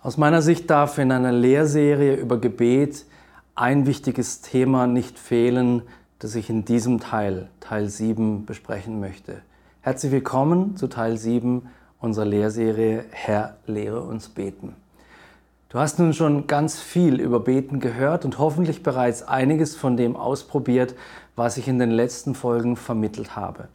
Aus meiner Sicht darf in einer Lehrserie über Gebet ein wichtiges Thema nicht fehlen, das ich in diesem Teil, Teil 7, besprechen möchte. Herzlich willkommen zu Teil 7 unserer Lehrserie Herr, lehre uns beten. Du hast nun schon ganz viel über Beten gehört und hoffentlich bereits einiges von dem ausprobiert, was ich in den letzten Folgen vermittelt habe.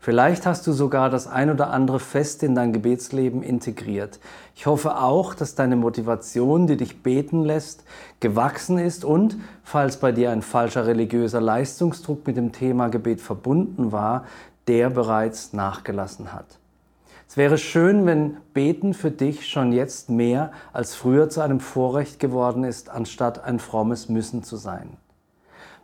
Vielleicht hast du sogar das ein oder andere fest in dein Gebetsleben integriert. Ich hoffe auch, dass deine Motivation, die dich beten lässt, gewachsen ist und, falls bei dir ein falscher religiöser Leistungsdruck mit dem Thema Gebet verbunden war, der bereits nachgelassen hat. Es wäre schön, wenn Beten für dich schon jetzt mehr als früher zu einem Vorrecht geworden ist, anstatt ein frommes Müssen zu sein.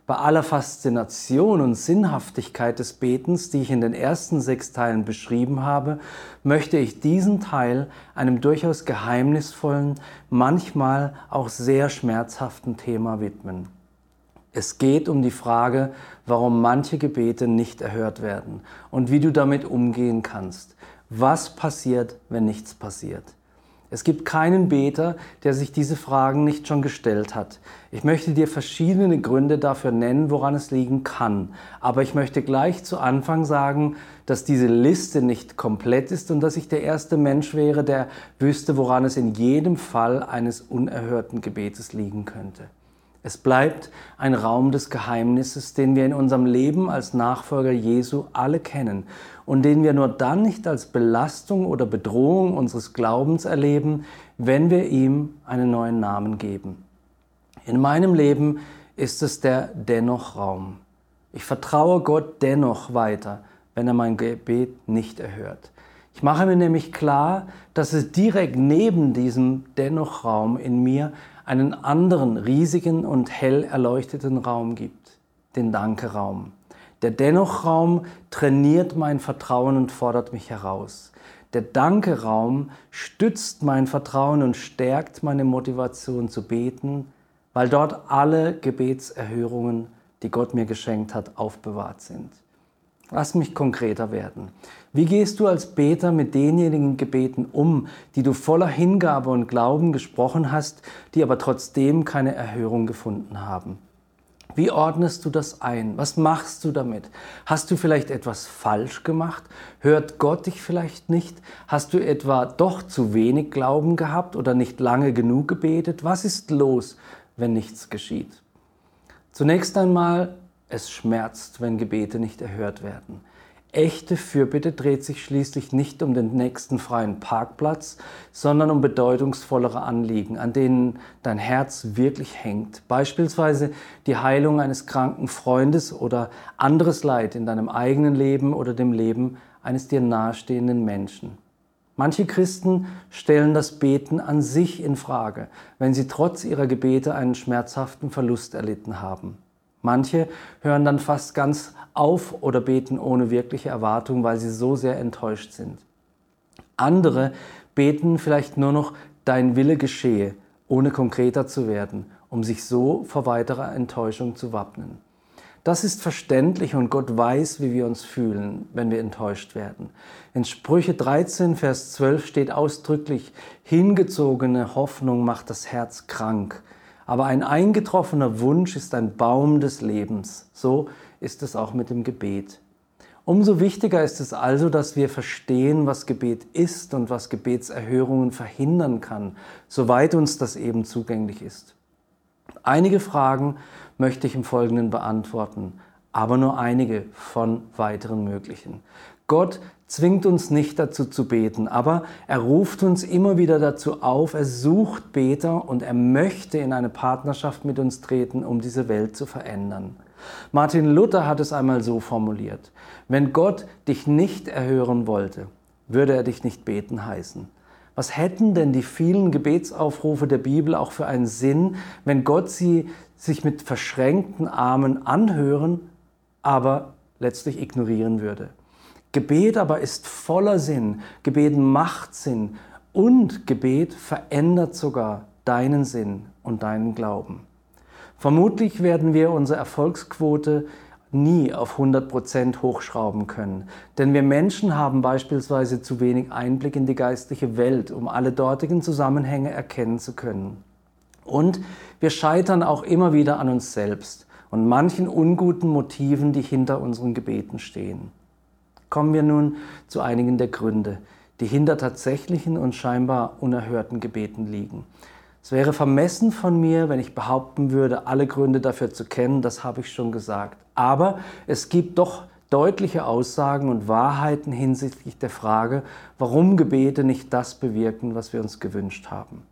Bei aller Faszination und Sinnhaftigkeit des Betens, die ich in den ersten sechs Teilen beschrieben habe, möchte ich diesen Teil einem durchaus geheimnisvollen, manchmal auch sehr schmerzhaften Thema widmen. Es geht um die Frage, warum manche Gebete nicht erhört werden und wie du damit umgehen kannst. Was passiert, wenn nichts passiert? Es gibt keinen Beter, der sich diese Fragen nicht schon gestellt hat. Ich möchte dir verschiedene Gründe dafür nennen, woran es liegen kann. Aber ich möchte gleich zu Anfang sagen, dass diese Liste nicht komplett ist und dass ich der erste Mensch wäre, der wüsste, woran es in jedem Fall eines unerhörten Gebetes liegen könnte. Es bleibt ein Raum des Geheimnisses, den wir in unserem Leben als Nachfolger Jesu alle kennen und den wir nur dann nicht als Belastung oder Bedrohung unseres Glaubens erleben, wenn wir ihm einen neuen Namen geben. In meinem Leben ist es der Dennoch-Raum. Ich vertraue Gott dennoch weiter, wenn er mein Gebet nicht erhört. Ich mache mir nämlich klar, dass es direkt neben diesem Dennoch-Raum in mir einen anderen riesigen und hell erleuchteten Raum gibt, den Danke-Raum. Der Dennoch-Raum trainiert mein Vertrauen und fordert mich heraus. Der Danke-Raum stützt mein Vertrauen und stärkt meine Motivation zu beten, weil dort alle Gebetserhörungen, die Gott mir geschenkt hat, aufbewahrt sind. Lass mich konkreter werden. Wie gehst du als Beter mit denjenigen Gebeten um, die du voller Hingabe und Glauben gesprochen hast, die aber trotzdem keine Erhörung gefunden haben? Wie ordnest du das ein? Was machst du damit? Hast du vielleicht etwas falsch gemacht? Hört Gott dich vielleicht nicht? Hast du etwa doch zu wenig Glauben gehabt oder nicht lange genug gebetet? Was ist los, wenn nichts geschieht? Zunächst einmal es schmerzt, wenn Gebete nicht erhört werden. Echte Fürbitte dreht sich schließlich nicht um den nächsten freien Parkplatz, sondern um bedeutungsvollere Anliegen, an denen dein Herz wirklich hängt. Beispielsweise die Heilung eines kranken Freundes oder anderes Leid in deinem eigenen Leben oder dem Leben eines dir nahestehenden Menschen. Manche Christen stellen das Beten an sich in Frage, wenn sie trotz ihrer Gebete einen schmerzhaften Verlust erlitten haben. Manche hören dann fast ganz auf oder beten ohne wirkliche Erwartung, weil sie so sehr enttäuscht sind. Andere beten vielleicht nur noch dein Wille geschehe, ohne konkreter zu werden, um sich so vor weiterer Enttäuschung zu wappnen. Das ist verständlich und Gott weiß, wie wir uns fühlen, wenn wir enttäuscht werden. In Sprüche 13, Vers 12 steht ausdrücklich, hingezogene Hoffnung macht das Herz krank. Aber ein eingetroffener Wunsch ist ein Baum des Lebens. So ist es auch mit dem Gebet. Umso wichtiger ist es also, dass wir verstehen, was Gebet ist und was Gebetserhörungen verhindern kann, soweit uns das eben zugänglich ist. Einige Fragen möchte ich im Folgenden beantworten, aber nur einige von weiteren möglichen. Gott zwingt uns nicht dazu zu beten, aber er ruft uns immer wieder dazu auf, er sucht Beter und er möchte in eine Partnerschaft mit uns treten, um diese Welt zu verändern. Martin Luther hat es einmal so formuliert, wenn Gott dich nicht erhören wollte, würde er dich nicht beten heißen. Was hätten denn die vielen Gebetsaufrufe der Bibel auch für einen Sinn, wenn Gott sie sich mit verschränkten Armen anhören, aber letztlich ignorieren würde? Gebet aber ist voller Sinn, Gebet macht Sinn und Gebet verändert sogar deinen Sinn und deinen Glauben. Vermutlich werden wir unsere Erfolgsquote nie auf 100% hochschrauben können. Denn wir Menschen haben beispielsweise zu wenig Einblick in die geistliche Welt, um alle dortigen Zusammenhänge erkennen zu können. Und wir scheitern auch immer wieder an uns selbst und manchen unguten Motiven, die hinter unseren Gebeten stehen. Kommen wir nun zu einigen der Gründe, die hinter tatsächlichen und scheinbar unerhörten Gebeten liegen. Es wäre vermessen von mir, wenn ich behaupten würde, alle Gründe dafür zu kennen, das habe ich schon gesagt. Aber es gibt doch deutliche Aussagen und Wahrheiten hinsichtlich der Frage, warum Gebete nicht das bewirken, was wir uns gewünscht haben.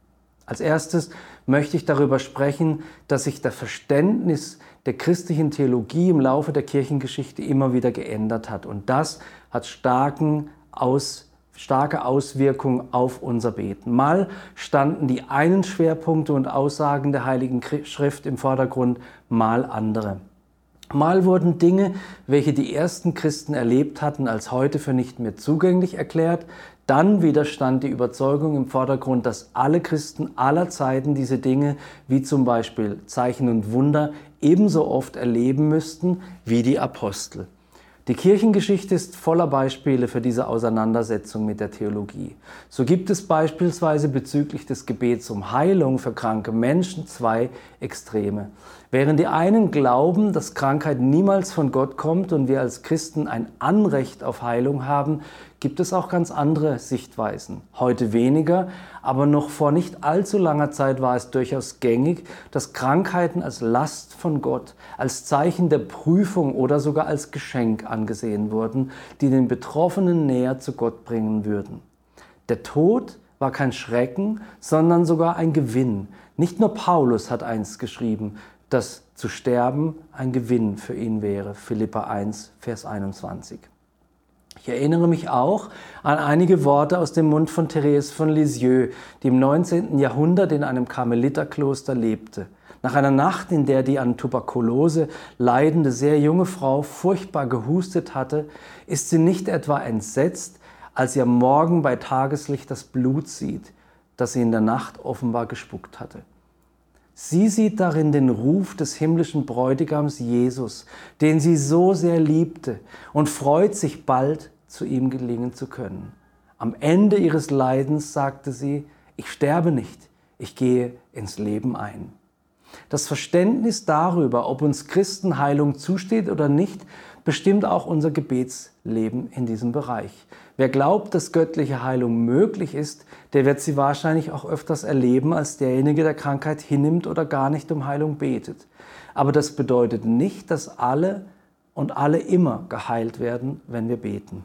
Als erstes möchte ich darüber sprechen, dass sich das Verständnis der christlichen Theologie im Laufe der Kirchengeschichte immer wieder geändert hat. Und das hat starken Aus starke Auswirkung auf unser Beten. Mal standen die einen Schwerpunkte und Aussagen der Heiligen Schrift im Vordergrund, mal andere. Mal wurden Dinge, welche die ersten Christen erlebt hatten, als heute für nicht mehr zugänglich erklärt. Dann wieder stand die Überzeugung im Vordergrund, dass alle Christen aller Zeiten diese Dinge, wie zum Beispiel Zeichen und Wunder, ebenso oft erleben müssten wie die Apostel. Die Kirchengeschichte ist voller Beispiele für diese Auseinandersetzung mit der Theologie. So gibt es beispielsweise bezüglich des Gebets um Heilung für kranke Menschen zwei Extreme. Während die einen glauben, dass Krankheit niemals von Gott kommt und wir als Christen ein Anrecht auf Heilung haben, gibt es auch ganz andere Sichtweisen. Heute weniger, aber noch vor nicht allzu langer Zeit war es durchaus gängig, dass Krankheiten als Last von Gott, als Zeichen der Prüfung oder sogar als Geschenk angesehen wurden, die den Betroffenen näher zu Gott bringen würden. Der Tod war kein Schrecken, sondern sogar ein Gewinn. Nicht nur Paulus hat eins geschrieben, dass zu sterben ein Gewinn für ihn wäre. Philippa 1, Vers 21. Ich erinnere mich auch an einige Worte aus dem Mund von Therese von Lisieux, die im 19. Jahrhundert in einem Karmeliterkloster lebte. Nach einer Nacht, in der die an Tuberkulose leidende sehr junge Frau furchtbar gehustet hatte, ist sie nicht etwa entsetzt, als sie am Morgen bei Tageslicht das Blut sieht, das sie in der Nacht offenbar gespuckt hatte. Sie sieht darin den Ruf des himmlischen Bräutigams Jesus, den sie so sehr liebte und freut sich bald, zu ihm gelingen zu können. Am Ende ihres Leidens sagte sie, ich sterbe nicht, ich gehe ins Leben ein. Das Verständnis darüber, ob uns Christen Heilung zusteht oder nicht, bestimmt auch unser Gebetsleben in diesem Bereich. Wer glaubt, dass göttliche Heilung möglich ist, der wird sie wahrscheinlich auch öfters erleben als derjenige, der Krankheit hinnimmt oder gar nicht um Heilung betet. Aber das bedeutet nicht, dass alle und alle immer geheilt werden, wenn wir beten.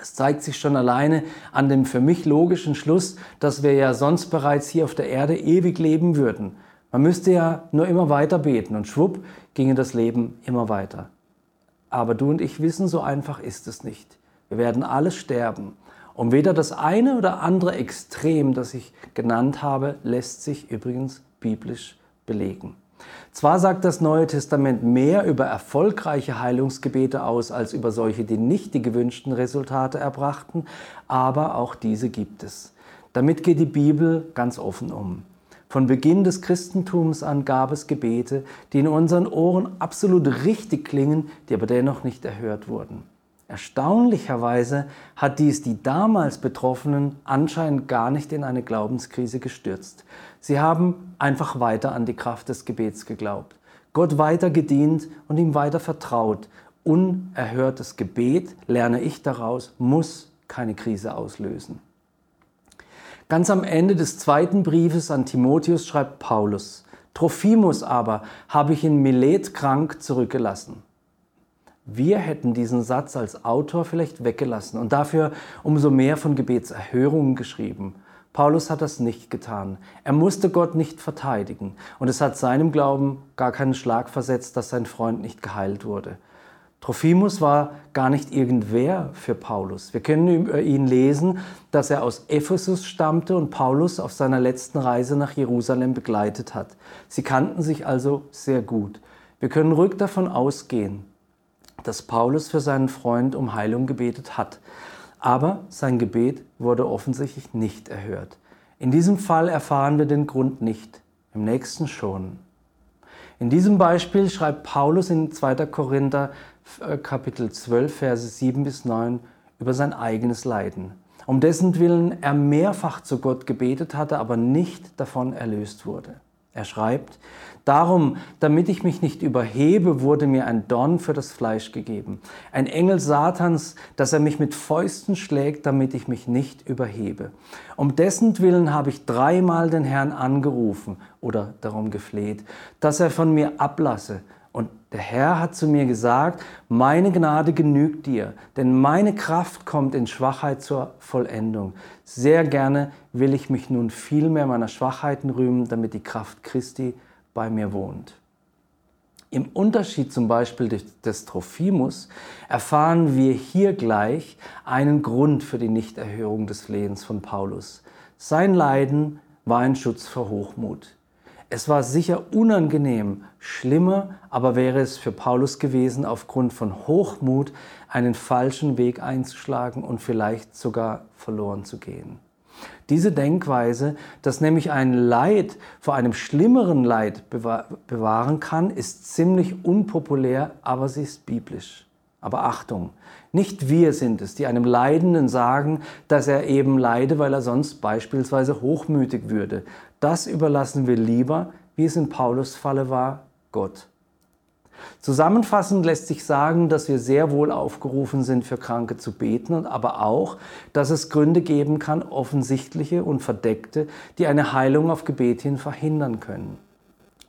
Es zeigt sich schon alleine an dem für mich logischen Schluss, dass wir ja sonst bereits hier auf der Erde ewig leben würden. Man müsste ja nur immer weiter beten und schwupp ginge das Leben immer weiter. Aber du und ich wissen, so einfach ist es nicht. Wir werden alle sterben. Und weder das eine oder andere Extrem, das ich genannt habe, lässt sich übrigens biblisch belegen. Zwar sagt das Neue Testament mehr über erfolgreiche Heilungsgebete aus als über solche, die nicht die gewünschten Resultate erbrachten, aber auch diese gibt es. Damit geht die Bibel ganz offen um. Von Beginn des Christentums an gab es Gebete, die in unseren Ohren absolut richtig klingen, die aber dennoch nicht erhört wurden. Erstaunlicherweise hat dies die damals Betroffenen anscheinend gar nicht in eine Glaubenskrise gestürzt. Sie haben einfach weiter an die Kraft des Gebets geglaubt, Gott weiter gedient und ihm weiter vertraut. Unerhörtes Gebet, lerne ich daraus, muss keine Krise auslösen. Ganz am Ende des zweiten Briefes an Timotheus schreibt Paulus, Trophimus aber habe ich in Milet krank zurückgelassen. Wir hätten diesen Satz als Autor vielleicht weggelassen und dafür umso mehr von Gebetserhörungen geschrieben. Paulus hat das nicht getan. Er musste Gott nicht verteidigen und es hat seinem Glauben gar keinen Schlag versetzt, dass sein Freund nicht geheilt wurde. Trophimus war gar nicht irgendwer für Paulus. Wir können über ihn lesen, dass er aus Ephesus stammte und Paulus auf seiner letzten Reise nach Jerusalem begleitet hat. Sie kannten sich also sehr gut. Wir können ruhig davon ausgehen, dass Paulus für seinen Freund um Heilung gebetet hat. Aber sein Gebet wurde offensichtlich nicht erhört. In diesem Fall erfahren wir den Grund nicht, im nächsten schon. In diesem Beispiel schreibt Paulus in 2. Korinther äh, Kapitel 12, Verse 7 bis 9 über sein eigenes Leiden, um dessen Willen er mehrfach zu Gott gebetet hatte, aber nicht davon erlöst wurde. Er schreibt, Darum, damit ich mich nicht überhebe, wurde mir ein Dorn für das Fleisch gegeben, ein Engel Satans, dass er mich mit Fäusten schlägt, damit ich mich nicht überhebe. Um dessen Willen habe ich dreimal den Herrn angerufen oder darum gefleht, dass er von mir ablasse. Und der Herr hat zu mir gesagt, meine Gnade genügt dir, denn meine Kraft kommt in Schwachheit zur Vollendung. Sehr gerne will ich mich nun viel mehr meiner Schwachheiten rühmen, damit die Kraft Christi bei mir wohnt. Im Unterschied zum Beispiel des Trophimus erfahren wir hier gleich einen Grund für die Nichterhörung des Flehens von Paulus. Sein Leiden war ein Schutz vor Hochmut. Es war sicher unangenehm, schlimmer aber wäre es für Paulus gewesen, aufgrund von Hochmut einen falschen Weg einzuschlagen und vielleicht sogar verloren zu gehen. Diese Denkweise, dass nämlich ein Leid vor einem schlimmeren Leid bewahren kann, ist ziemlich unpopulär, aber sie ist biblisch. Aber Achtung, nicht wir sind es, die einem Leidenden sagen, dass er eben leide, weil er sonst beispielsweise hochmütig würde. Das überlassen wir lieber, wie es in Paulus Falle war, Gott. Zusammenfassend lässt sich sagen, dass wir sehr wohl aufgerufen sind, für Kranke zu beten, aber auch, dass es Gründe geben kann, offensichtliche und verdeckte, die eine Heilung auf Gebet hin verhindern können.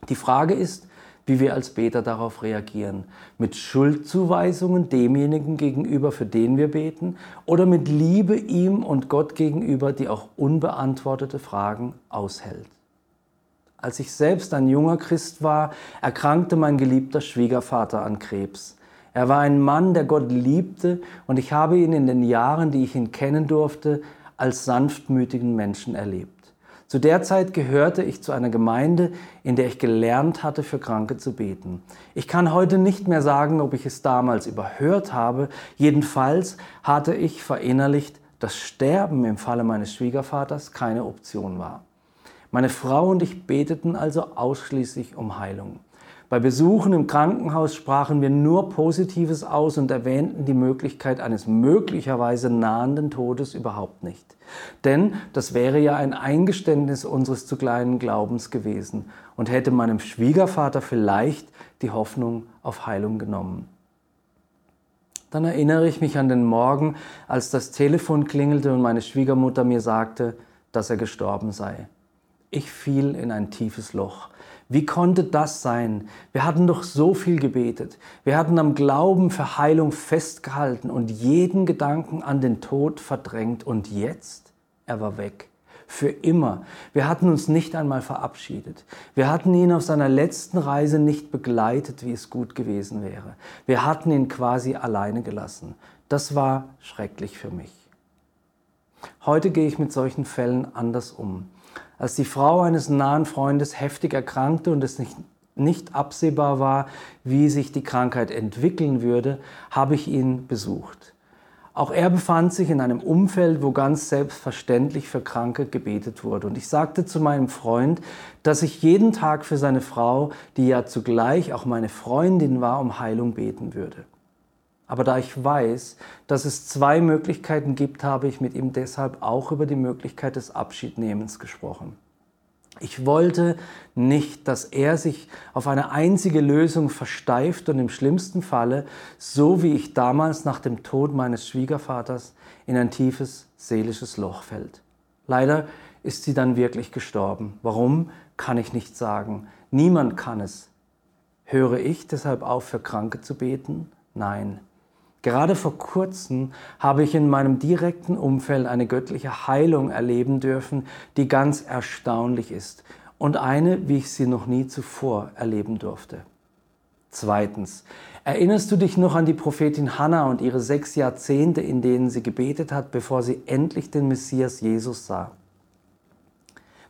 Die Frage ist, wie wir als Beter darauf reagieren. Mit Schuldzuweisungen demjenigen gegenüber, für den wir beten, oder mit Liebe ihm und Gott gegenüber, die auch unbeantwortete Fragen aushält. Als ich selbst ein junger Christ war, erkrankte mein geliebter Schwiegervater an Krebs. Er war ein Mann, der Gott liebte, und ich habe ihn in den Jahren, die ich ihn kennen durfte, als sanftmütigen Menschen erlebt. Zu der Zeit gehörte ich zu einer Gemeinde, in der ich gelernt hatte, für Kranke zu beten. Ich kann heute nicht mehr sagen, ob ich es damals überhört habe. Jedenfalls hatte ich verinnerlicht, dass Sterben im Falle meines Schwiegervaters keine Option war. Meine Frau und ich beteten also ausschließlich um Heilung. Bei Besuchen im Krankenhaus sprachen wir nur Positives aus und erwähnten die Möglichkeit eines möglicherweise nahenden Todes überhaupt nicht. Denn das wäre ja ein Eingeständnis unseres zu kleinen Glaubens gewesen und hätte meinem Schwiegervater vielleicht die Hoffnung auf Heilung genommen. Dann erinnere ich mich an den Morgen, als das Telefon klingelte und meine Schwiegermutter mir sagte, dass er gestorben sei. Ich fiel in ein tiefes Loch. Wie konnte das sein? Wir hatten doch so viel gebetet. Wir hatten am Glauben für Heilung festgehalten und jeden Gedanken an den Tod verdrängt. Und jetzt? Er war weg. Für immer. Wir hatten uns nicht einmal verabschiedet. Wir hatten ihn auf seiner letzten Reise nicht begleitet, wie es gut gewesen wäre. Wir hatten ihn quasi alleine gelassen. Das war schrecklich für mich. Heute gehe ich mit solchen Fällen anders um. Als die Frau eines nahen Freundes heftig erkrankte und es nicht, nicht absehbar war, wie sich die Krankheit entwickeln würde, habe ich ihn besucht. Auch er befand sich in einem Umfeld, wo ganz selbstverständlich für Kranke gebetet wurde. Und ich sagte zu meinem Freund, dass ich jeden Tag für seine Frau, die ja zugleich auch meine Freundin war, um Heilung beten würde. Aber da ich weiß, dass es zwei Möglichkeiten gibt, habe ich mit ihm deshalb auch über die Möglichkeit des Abschiednehmens gesprochen. Ich wollte nicht, dass er sich auf eine einzige Lösung versteift und im schlimmsten Falle, so wie ich damals nach dem Tod meines Schwiegervaters, in ein tiefes seelisches Loch fällt. Leider ist sie dann wirklich gestorben. Warum, kann ich nicht sagen. Niemand kann es. Höre ich deshalb auf, für Kranke zu beten? Nein. Gerade vor kurzem habe ich in meinem direkten Umfeld eine göttliche Heilung erleben dürfen, die ganz erstaunlich ist und eine, wie ich sie noch nie zuvor erleben durfte. Zweitens, erinnerst du dich noch an die Prophetin Hannah und ihre sechs Jahrzehnte, in denen sie gebetet hat, bevor sie endlich den Messias Jesus sah?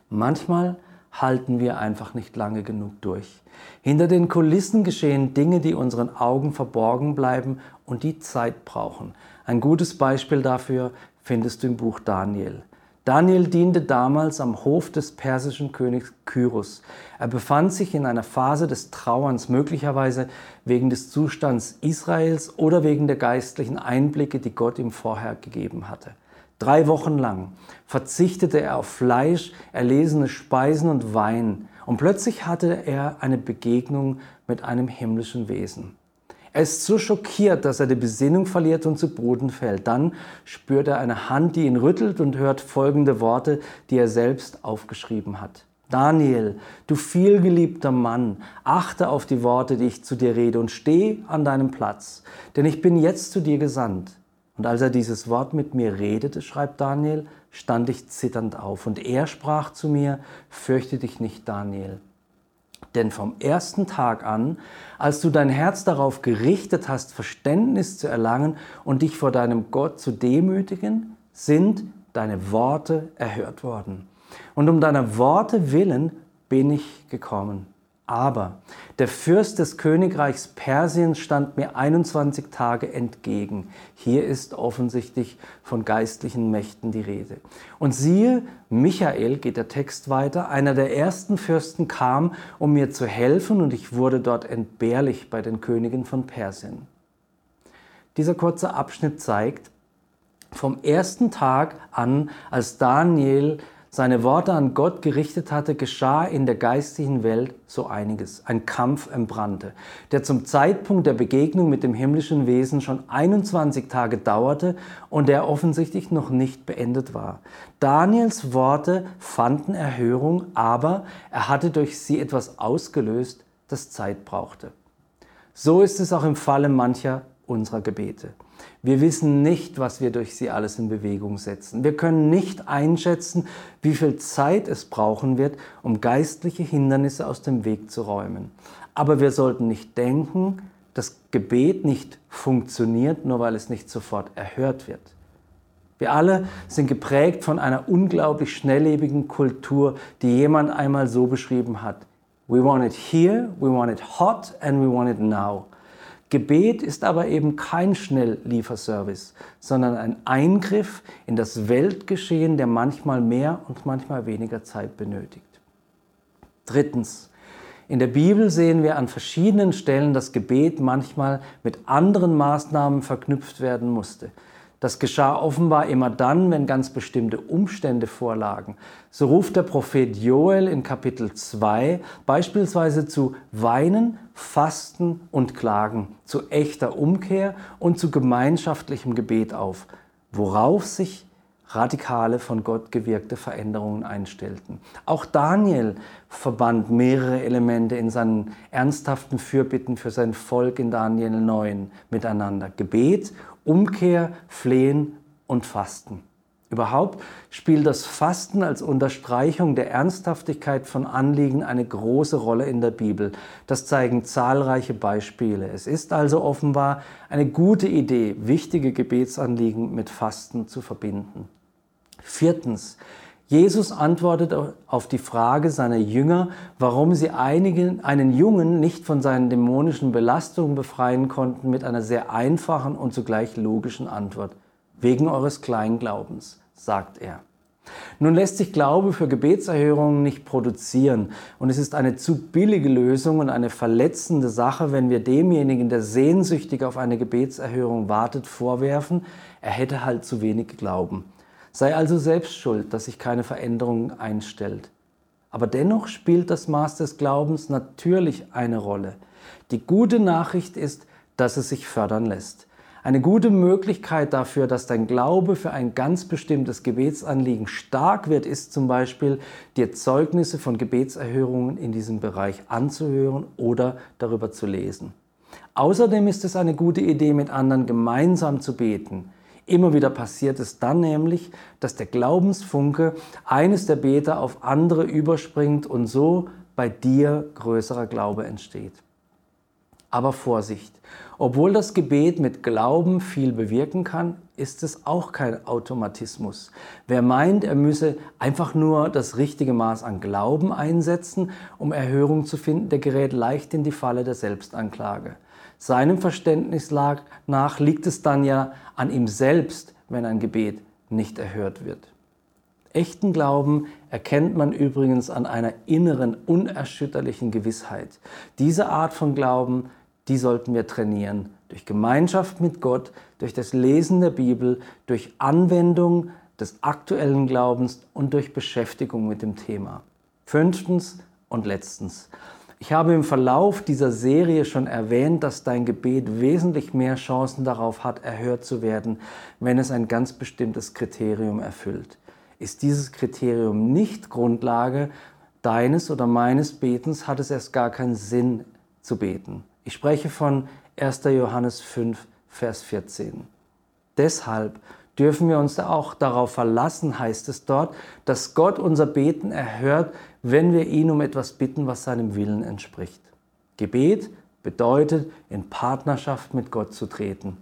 Manchmal halten wir einfach nicht lange genug durch. Hinter den Kulissen geschehen Dinge, die unseren Augen verborgen bleiben und die Zeit brauchen. Ein gutes Beispiel dafür findest du im Buch Daniel. Daniel diente damals am Hof des persischen Königs Kyros. Er befand sich in einer Phase des Trauerns, möglicherweise wegen des Zustands Israels oder wegen der geistlichen Einblicke, die Gott ihm vorher gegeben hatte. Drei Wochen lang verzichtete er auf Fleisch, erlesene Speisen und Wein. Und plötzlich hatte er eine Begegnung mit einem himmlischen Wesen. Er ist so schockiert, dass er die Besinnung verliert und zu Boden fällt. Dann spürt er eine Hand, die ihn rüttelt und hört folgende Worte, die er selbst aufgeschrieben hat. Daniel, du vielgeliebter Mann, achte auf die Worte, die ich zu dir rede und steh an deinem Platz, denn ich bin jetzt zu dir gesandt. Und als er dieses Wort mit mir redete, schreibt Daniel, stand ich zitternd auf. Und er sprach zu mir, fürchte dich nicht, Daniel. Denn vom ersten Tag an, als du dein Herz darauf gerichtet hast, Verständnis zu erlangen und dich vor deinem Gott zu demütigen, sind deine Worte erhört worden. Und um deiner Worte willen bin ich gekommen. Aber der Fürst des Königreichs Persien stand mir 21 Tage entgegen. Hier ist offensichtlich von geistlichen Mächten die Rede. Und siehe, Michael, geht der Text weiter, einer der ersten Fürsten kam, um mir zu helfen, und ich wurde dort entbehrlich bei den Königen von Persien. Dieser kurze Abschnitt zeigt, vom ersten Tag an, als Daniel seine Worte an Gott gerichtet hatte, geschah in der geistigen Welt so einiges. Ein Kampf entbrannte, der zum Zeitpunkt der Begegnung mit dem himmlischen Wesen schon 21 Tage dauerte und der offensichtlich noch nicht beendet war. Daniels Worte fanden Erhörung, aber er hatte durch sie etwas ausgelöst, das Zeit brauchte. So ist es auch im Falle mancher unserer Gebete. Wir wissen nicht, was wir durch sie alles in Bewegung setzen. Wir können nicht einschätzen, wie viel Zeit es brauchen wird, um geistliche Hindernisse aus dem Weg zu räumen. Aber wir sollten nicht denken, dass Gebet nicht funktioniert, nur weil es nicht sofort erhört wird. Wir alle sind geprägt von einer unglaublich schnelllebigen Kultur, die jemand einmal so beschrieben hat. We want it here, we want it hot and we want it now. Gebet ist aber eben kein Schnelllieferservice, sondern ein Eingriff in das Weltgeschehen, der manchmal mehr und manchmal weniger Zeit benötigt. Drittens, in der Bibel sehen wir an verschiedenen Stellen, dass Gebet manchmal mit anderen Maßnahmen verknüpft werden musste. Das geschah offenbar immer dann, wenn ganz bestimmte Umstände vorlagen. So ruft der Prophet Joel in Kapitel 2 beispielsweise zu Weinen, Fasten und Klagen, zu echter Umkehr und zu gemeinschaftlichem Gebet auf, worauf sich radikale von Gott gewirkte Veränderungen einstellten. Auch Daniel verband mehrere Elemente in seinen ernsthaften Fürbitten für sein Volk in Daniel 9 miteinander. Gebet Umkehr, Flehen und Fasten. Überhaupt spielt das Fasten als Unterstreichung der Ernsthaftigkeit von Anliegen eine große Rolle in der Bibel. Das zeigen zahlreiche Beispiele. Es ist also offenbar eine gute Idee, wichtige Gebetsanliegen mit Fasten zu verbinden. Viertens, Jesus antwortet auf die Frage seiner Jünger, warum sie einigen, einen Jungen nicht von seinen dämonischen Belastungen befreien konnten, mit einer sehr einfachen und zugleich logischen Antwort. Wegen eures Kleinglaubens, sagt er. Nun lässt sich Glaube für Gebetserhörungen nicht produzieren und es ist eine zu billige Lösung und eine verletzende Sache, wenn wir demjenigen, der sehnsüchtig auf eine Gebetserhörung wartet, vorwerfen, er hätte halt zu wenig Glauben. Sei also selbst schuld, dass sich keine Veränderung einstellt. Aber dennoch spielt das Maß des Glaubens natürlich eine Rolle. Die gute Nachricht ist, dass es sich fördern lässt. Eine gute Möglichkeit dafür, dass dein Glaube für ein ganz bestimmtes Gebetsanliegen stark wird, ist zum Beispiel, dir Zeugnisse von Gebetserhörungen in diesem Bereich anzuhören oder darüber zu lesen. Außerdem ist es eine gute Idee, mit anderen gemeinsam zu beten. Immer wieder passiert es dann nämlich, dass der Glaubensfunke eines der Beter auf andere überspringt und so bei dir größerer Glaube entsteht. Aber Vorsicht, obwohl das Gebet mit Glauben viel bewirken kann, ist es auch kein Automatismus. Wer meint, er müsse einfach nur das richtige Maß an Glauben einsetzen, um Erhörung zu finden, der gerät leicht in die Falle der Selbstanklage. Seinem Verständnis nach liegt es dann ja an ihm selbst, wenn ein Gebet nicht erhört wird. Echten Glauben erkennt man übrigens an einer inneren, unerschütterlichen Gewissheit. Diese Art von Glauben, die sollten wir trainieren. Durch Gemeinschaft mit Gott, durch das Lesen der Bibel, durch Anwendung des aktuellen Glaubens und durch Beschäftigung mit dem Thema. Fünftens und letztens. Ich habe im Verlauf dieser Serie schon erwähnt, dass dein Gebet wesentlich mehr Chancen darauf hat, erhört zu werden, wenn es ein ganz bestimmtes Kriterium erfüllt. Ist dieses Kriterium nicht Grundlage deines oder meines Betens, hat es erst gar keinen Sinn zu beten. Ich spreche von 1. Johannes 5, Vers 14. Deshalb dürfen wir uns auch darauf verlassen, heißt es dort, dass Gott unser Beten erhört, wenn wir ihn um etwas bitten, was seinem Willen entspricht. Gebet bedeutet, in Partnerschaft mit Gott zu treten,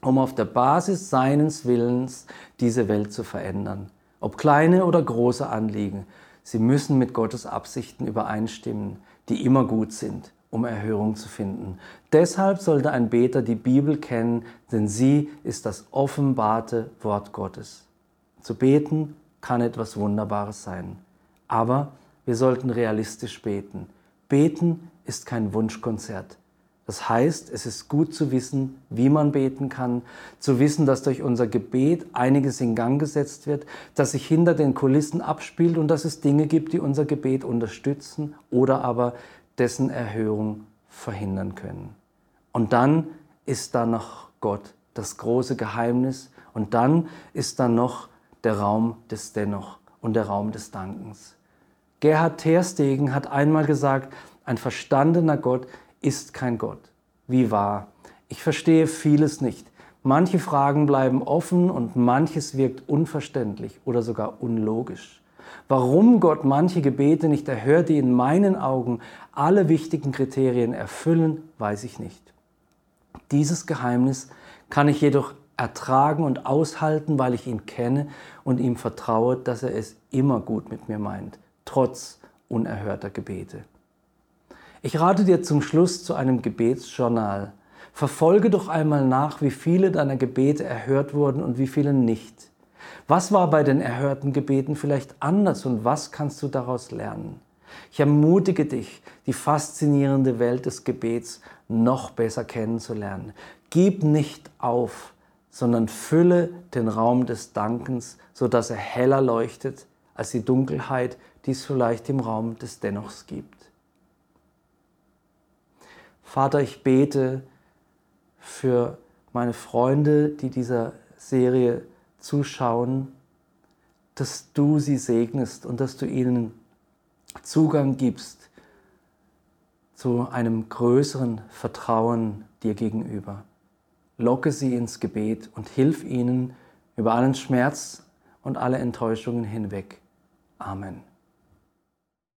um auf der Basis seines Willens diese Welt zu verändern. Ob kleine oder große Anliegen, sie müssen mit Gottes Absichten übereinstimmen, die immer gut sind, um Erhörung zu finden. Deshalb sollte ein Beter die Bibel kennen, denn sie ist das offenbarte Wort Gottes. Zu beten kann etwas Wunderbares sein, aber wir sollten realistisch beten. Beten ist kein Wunschkonzert. Das heißt, es ist gut zu wissen, wie man beten kann, zu wissen, dass durch unser Gebet einiges in Gang gesetzt wird, dass sich hinter den Kulissen abspielt und dass es Dinge gibt, die unser Gebet unterstützen oder aber dessen Erhörung verhindern können. Und dann ist da noch Gott, das große Geheimnis, und dann ist da noch der Raum des Dennoch und der Raum des Dankens. Gerhard Terstegen hat einmal gesagt, ein verstandener Gott ist kein Gott. Wie wahr? Ich verstehe vieles nicht. Manche Fragen bleiben offen und manches wirkt unverständlich oder sogar unlogisch. Warum Gott manche Gebete nicht erhört, die in meinen Augen alle wichtigen Kriterien erfüllen, weiß ich nicht. Dieses Geheimnis kann ich jedoch ertragen und aushalten, weil ich ihn kenne und ihm vertraue, dass er es immer gut mit mir meint, trotz unerhörter Gebete. Ich rate dir zum Schluss zu einem Gebetsjournal. Verfolge doch einmal nach, wie viele deiner Gebete erhört wurden und wie viele nicht. Was war bei den erhörten Gebeten vielleicht anders und was kannst du daraus lernen? Ich ermutige dich, die faszinierende Welt des Gebets noch besser kennenzulernen. Gib nicht auf, sondern fülle den Raum des Dankens, sodass er heller leuchtet als die Dunkelheit, die es vielleicht im Raum des Dennochs gibt. Vater, ich bete für meine Freunde, die dieser Serie zuschauen, dass du sie segnest und dass du ihnen Zugang gibst zu einem größeren Vertrauen dir gegenüber. Locke sie ins Gebet und hilf ihnen über allen Schmerz und alle Enttäuschungen hinweg. Amen.